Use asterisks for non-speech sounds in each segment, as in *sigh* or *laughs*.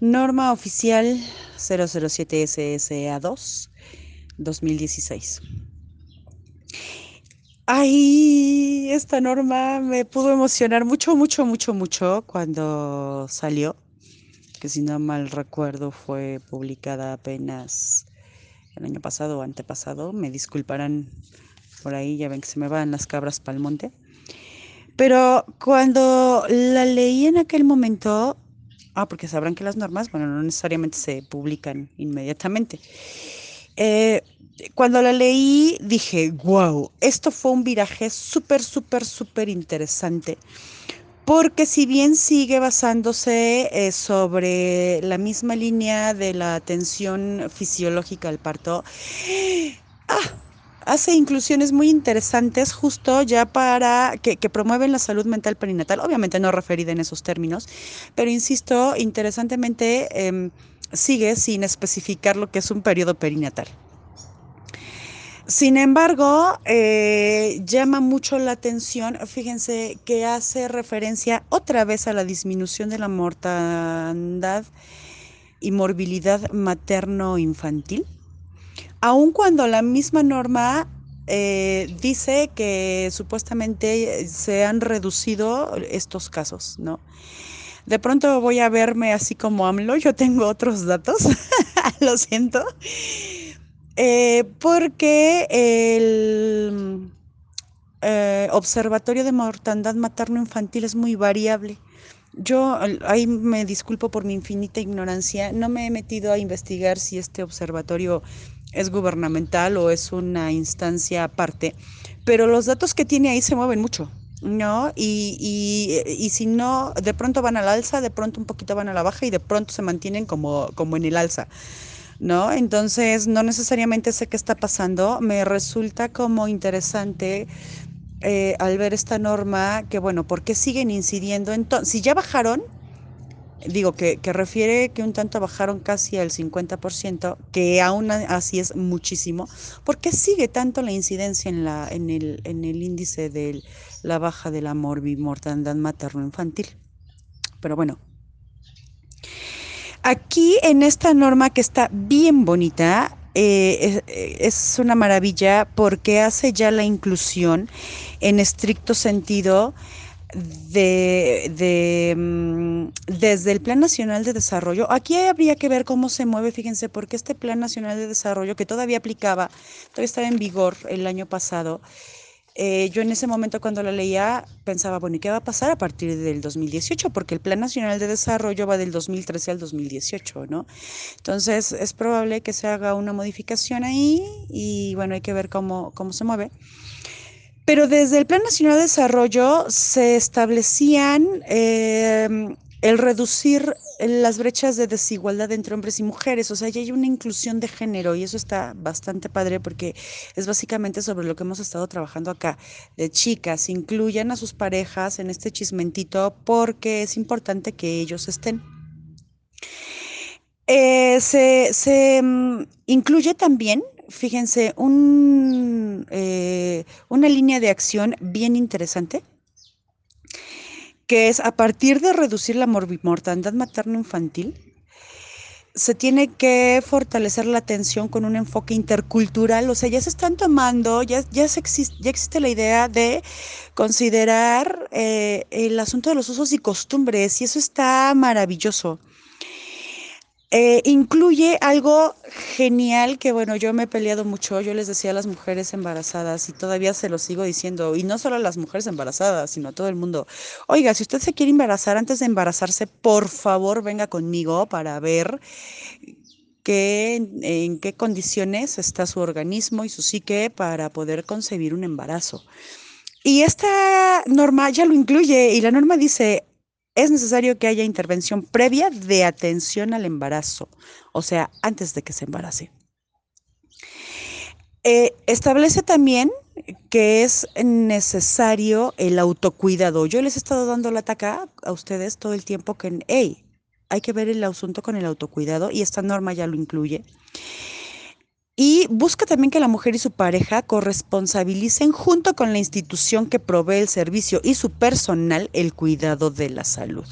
Norma oficial 007 SSA2 2016. Ay, esta norma me pudo emocionar mucho, mucho, mucho, mucho cuando salió, que si no mal recuerdo fue publicada apenas el año pasado o antepasado. Me disculparán por ahí, ya ven que se me van las cabras para el monte. Pero cuando la leí en aquel momento, ah, porque sabrán que las normas, bueno, no necesariamente se publican inmediatamente. Eh, cuando la leí dije, wow, esto fue un viraje súper, súper, súper interesante. Porque si bien sigue basándose eh, sobre la misma línea de la atención fisiológica al parto, ah, hace inclusiones muy interesantes justo ya para que, promueven la salud mental perinatal, obviamente no referida en esos términos, pero insisto, interesantemente em, sigue sin especificar lo que es un periodo perinatal. Sin embargo, eh, llama mucho la atención, fíjense que hace referencia otra vez a la disminución de la mortandad y morbilidad materno-infantil, aun cuando la misma norma eh, dice que supuestamente se han reducido estos casos, ¿no? De pronto voy a verme así como AMLO, yo tengo otros datos, *laughs* lo siento. Eh, porque el eh, Observatorio de Mortandad Materno-Infantil es muy variable. Yo ahí me disculpo por mi infinita ignorancia, no me he metido a investigar si este observatorio es gubernamental o es una instancia aparte, pero los datos que tiene ahí se mueven mucho, ¿no? Y, y, y, si no, de pronto van al alza, de pronto un poquito van a la baja y de pronto se mantienen como, como en el alza. ¿no? Entonces, no necesariamente sé qué está pasando. Me resulta como interesante eh, al ver esta norma que, bueno, ¿por qué siguen incidiendo? Entonces, si ya bajaron, digo que, que, refiere que un tanto bajaron casi al 50%, que aún así es muchísimo, ¿por qué sigue tanto la incidencia en, la, en, el, en el índice de la baja de la morbimortandad materno-infantil? Pero bueno, Aquí en esta norma que está bien bonita, eh, es, una maravilla porque hace ya la inclusión en estricto sentido de, mm, desde el Plan Nacional de Desarrollo. Aquí habría que ver cómo se mueve, fíjense, porque este Plan Nacional de Desarrollo que todavía aplicaba, todavía estaba en vigor el año pasado, eh, yo en ese momento cuando la leía pensaba, bueno, ¿y qué va a pasar a partir del 2018? Porque el Plan Nacional de Desarrollo va del 2013 al 2018, ¿no? Entonces es probable que se haga una modificación ahí y bueno, hay que ver cómo, cómo se mueve. Pero desde el Plan Nacional de Desarrollo se establecían eh, el reducir las brechas de desigualdad entre hombres y mujeres, o sea, ya hay una inclusión de género y eso está bastante padre porque es básicamente sobre lo que hemos estado trabajando acá, de chicas, incluyan a sus parejas en este chismentito porque es importante que ellos estén. Eh, se, mm, incluye también, fíjense, un, eh, una línea de acción bien interesante que es a partir de reducir la morbimortandad materno-infantil, se tiene que fortalecer la atención con un enfoque intercultural, o sea, ya se están tomando, ya, ya, existe, ya existe la idea de considerar eh, el asunto de los usos y costumbres, y eso está maravilloso. Eh, incluye algo genial que, bueno, yo me he peleado mucho, yo les decía a las mujeres embarazadas y todavía se lo sigo diciendo, y no solo a las mujeres embarazadas, sino a todo el mundo. Oiga, si usted se quiere embarazar antes de embarazarse, por favor venga conmigo para ver qué, en qué condiciones está su organismo y su psique para poder concebir un embarazo. Y esta norma ya lo incluye y la norma dice, es necesario que haya intervención previa de atención al embarazo, o sea, antes de que se embarace. Eh, establece también que es necesario el autocuidado. Yo les he estado dando la taca a ustedes todo el tiempo que, hey, hay que ver el asunto con el autocuidado y esta norma ya lo incluye. Y busca también que la mujer y su pareja corresponsabilicen junto con la institución que provee el servicio y su personal el cuidado de la salud.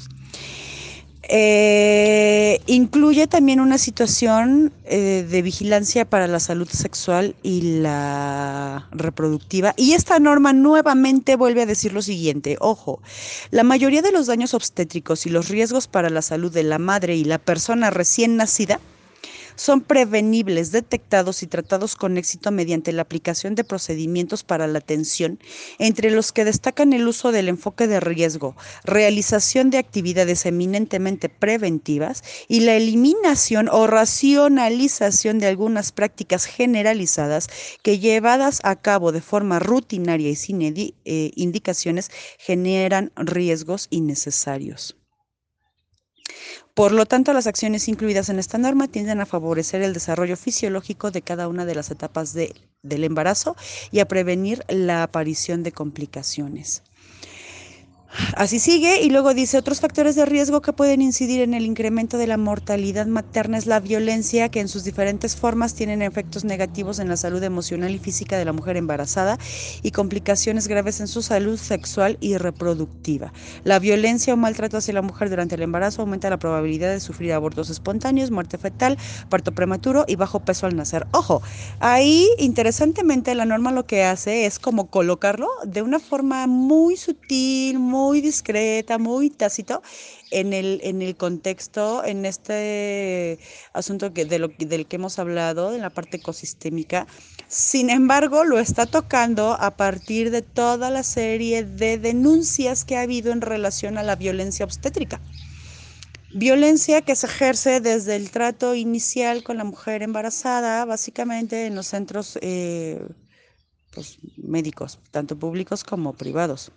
Eh, incluye también una situación eh, de vigilancia para la salud sexual y la reproductiva. Y esta norma nuevamente vuelve a decir lo siguiente, ojo, la mayoría de los daños obstétricos y los riesgos para la salud de la madre y la persona recién nacida son prevenibles, detectados y tratados con éxito mediante la aplicación de procedimientos para la atención, entre los que destacan el uso del enfoque de riesgo, realización de actividades eminentemente preventivas y la eliminación o racionalización de algunas prácticas generalizadas que llevadas a cabo de forma rutinaria y sin eh, indicaciones generan riesgos innecesarios. Por lo tanto, las acciones incluidas en esta norma tienden a favorecer el desarrollo fisiológico de cada una de las etapas del embarazo y a prevenir la aparición de complicaciones. Así sigue y luego dice, otros factores de riesgo que pueden incidir en el incremento de la mortalidad materna es la violencia, que en sus diferentes formas tienen efectos negativos en la salud emocional y física de la mujer embarazada y complicaciones graves en su salud sexual y reproductiva. La violencia o maltrato hacia la mujer durante el embarazo aumenta la probabilidad de sufrir abortos espontáneos, muerte fetal, parto prematuro y bajo peso al nacer. Ojo, ahí interesantemente la norma lo que hace es como colocarlo de una forma muy sutil, muy muy discreta, muy tácito en el, en el contexto, en este asunto que, del que hemos hablado, en la parte ecosistémica. Sin embargo, lo está tocando a partir de toda la serie de denuncias que ha habido en relación a la violencia obstétrica. Violencia que se ejerce desde el trato inicial con la mujer embarazada, básicamente en los centros eh, pues, médicos, tanto públicos como privados.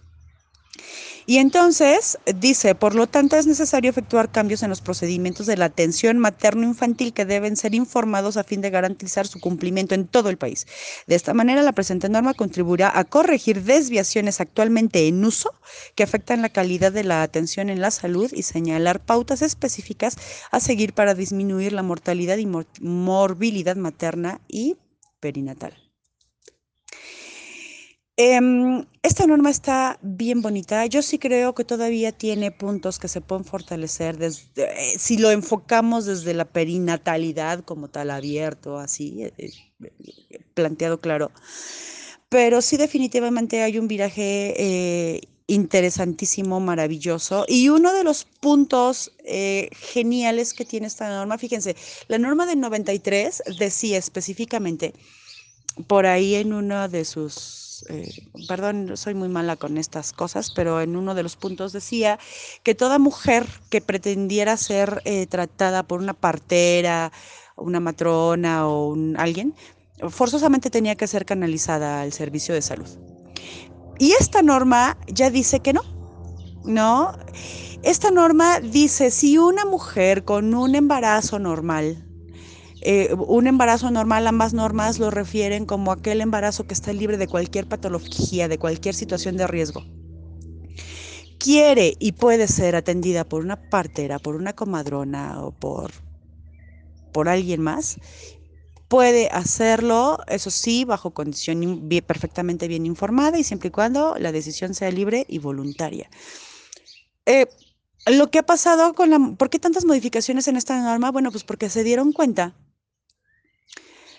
Y entonces dice, por lo tanto es necesario efectuar cambios en los procedimientos de la atención materno-infantil que deben ser informados a fin de garantizar su cumplimiento en todo el país. De esta manera, la presente norma contribuirá a corregir desviaciones actualmente en uso que afectan la calidad de la atención en la salud y señalar pautas específicas a seguir para disminuir la mortalidad y morbilidad materna y perinatal. Em, esta norma está bien bonita. Yo sí creo que todavía tiene puntos que se pueden fortalecer desde, eh, si lo enfocamos desde la perinatalidad como tal, abierto, así, eh, eh, planteado claro. Pero sí definitivamente hay un viraje interesantísimo, maravilloso. Y uno de los puntos geniales que tiene esta norma, fíjense, la norma del 93 decía específicamente, por ahí en uno de sus eh, perdón, soy muy mala con estas cosas, pero en uno de los puntos decía que toda mujer que pretendiera ser eh, tratada por una partera, una matrona o un, alguien, forzosamente tenía que ser canalizada al servicio de salud. Y esta norma ya dice que no, ¿no? Esta norma dice, si una mujer con un embarazo normal, eh, un embarazo normal, ambas normas lo refieren como aquel embarazo que está libre de cualquier patología, de cualquier situación de riesgo. Quiere y puede ser atendida por una partera, por una comadrona o por, por alguien más. Puede hacerlo, eso sí, bajo condición perfectamente bien informada y siempre y cuando la decisión sea libre y voluntaria. Eh, lo que ha pasado con la... ¿Por qué tantas modificaciones en esta norma? Bueno, pues porque se dieron cuenta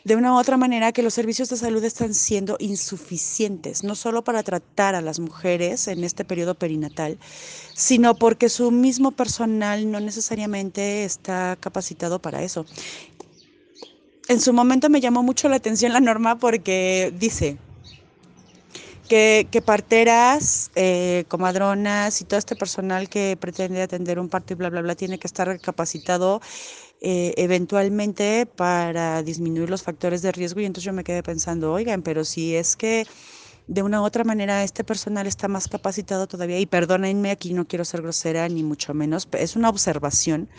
de una u otra manera que los servicios de salud están siendo insuficientes, no solo para tratar a las mujeres en este periodo perinatal, sino porque su mismo personal no necesariamente está capacitado para eso. En su momento me llamó mucho la atención la norma porque dice, que, parteras, eh, comadronas y todo este personal que pretende atender un parto y bla, bla, bla, tiene que estar capacitado eh, eventualmente para disminuir los factores de riesgo. Y entonces yo me quedé pensando, oigan, pero si es que de una u otra manera este personal está más capacitado todavía, y perdónenme, aquí no quiero ser grosera ni mucho menos, es una observación.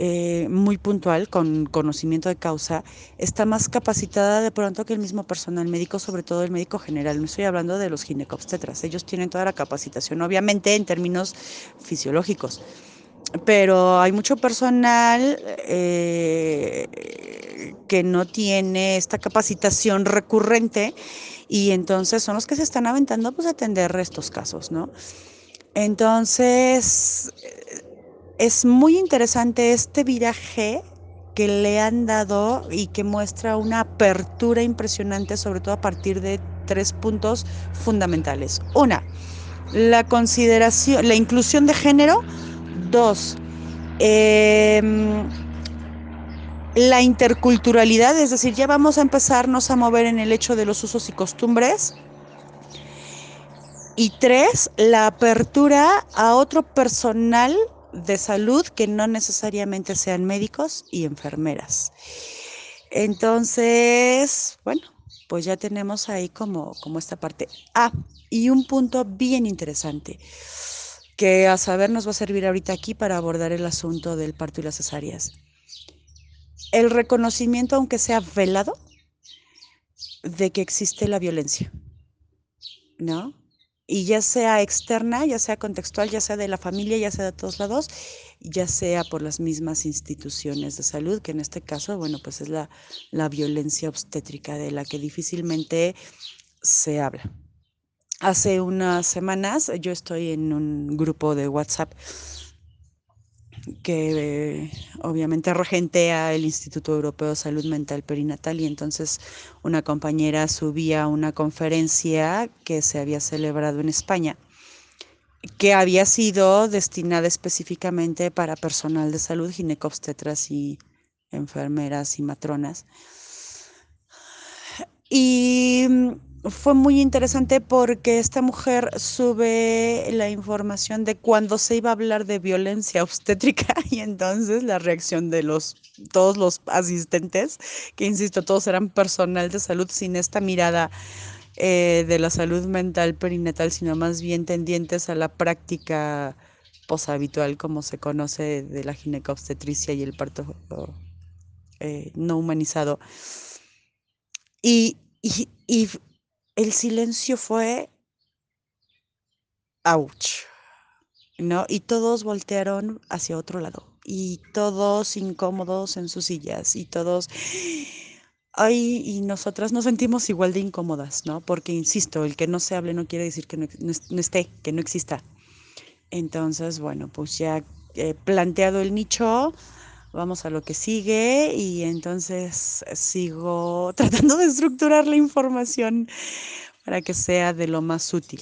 Eh, muy puntual, con conocimiento de causa, está más capacitada de pronto que el mismo personal médico, sobre todo el médico general. No estoy hablando de los ginecobstetras, ellos tienen toda la capacitación, obviamente en términos fisiológicos pero hay mucho personal eh, que no tiene esta capacitación recurrente y entonces son los que se están aventando pues, a atender estos casos, ¿no? Entonces, es muy interesante este viraje que le han dado y que muestra una apertura impresionante, sobre todo a partir de tres puntos fundamentales. Una, la consideración, la inclusión de género. Dos, em, la interculturalidad, es decir, ya vamos a empezarnos a mover en el hecho de los usos y costumbres. Y tres, la apertura a otro personal de salud que no necesariamente sean médicos y enfermeras. Entonces, bueno, pues ya tenemos ahí como, como esta parte. Ah, y un punto bien interesante que a saber nos va a servir ahorita aquí para abordar el asunto del parto y las cesáreas. El reconocimiento, aunque sea velado, de que existe la violencia, ¿no? y ya sea externa, ya sea contextual, ya sea de la familia, ya sea de todos lados, ya sea por las mismas instituciones de salud, que en este caso, bueno, pues es la, la violencia obstétrica de la que difícilmente se habla. Hace unas semanas yo estoy en un grupo de WhatsApp que obviamente regentea el Instituto Europeo de Salud Mental Perinatal y entonces una compañera subía una conferencia que se había celebrado en España que había sido destinada específicamente para personal de salud, ginecobstetras y enfermeras y matronas. Y fue muy interesante porque esta mujer sube la información de cuando se iba a hablar de violencia *laughs* obstétrica y entonces la reacción de los todos los asistentes, que insisto, todos eran personal de salud sin esta mirada eh, de la salud mental perinatal, sino más bien tendientes a la práctica poshabitual como se conoce de la ginecobstetricia y el parto eh, no humanizado. Y, el silencio fue ouch, ¿no? Y todos voltearon hacia otro lado y todos incómodos en sus sillas y todos ay, y nosotras nos sentimos igual de incómodas, ¿no? Porque, insisto, el que no se hable no quiere decir que no, esté, que no exista. Entonces, bueno, pues ya he planteado el nicho, vamos a lo que sigue y entonces sigo *laughs* tratando de estructurar la información para que sea de lo más útil.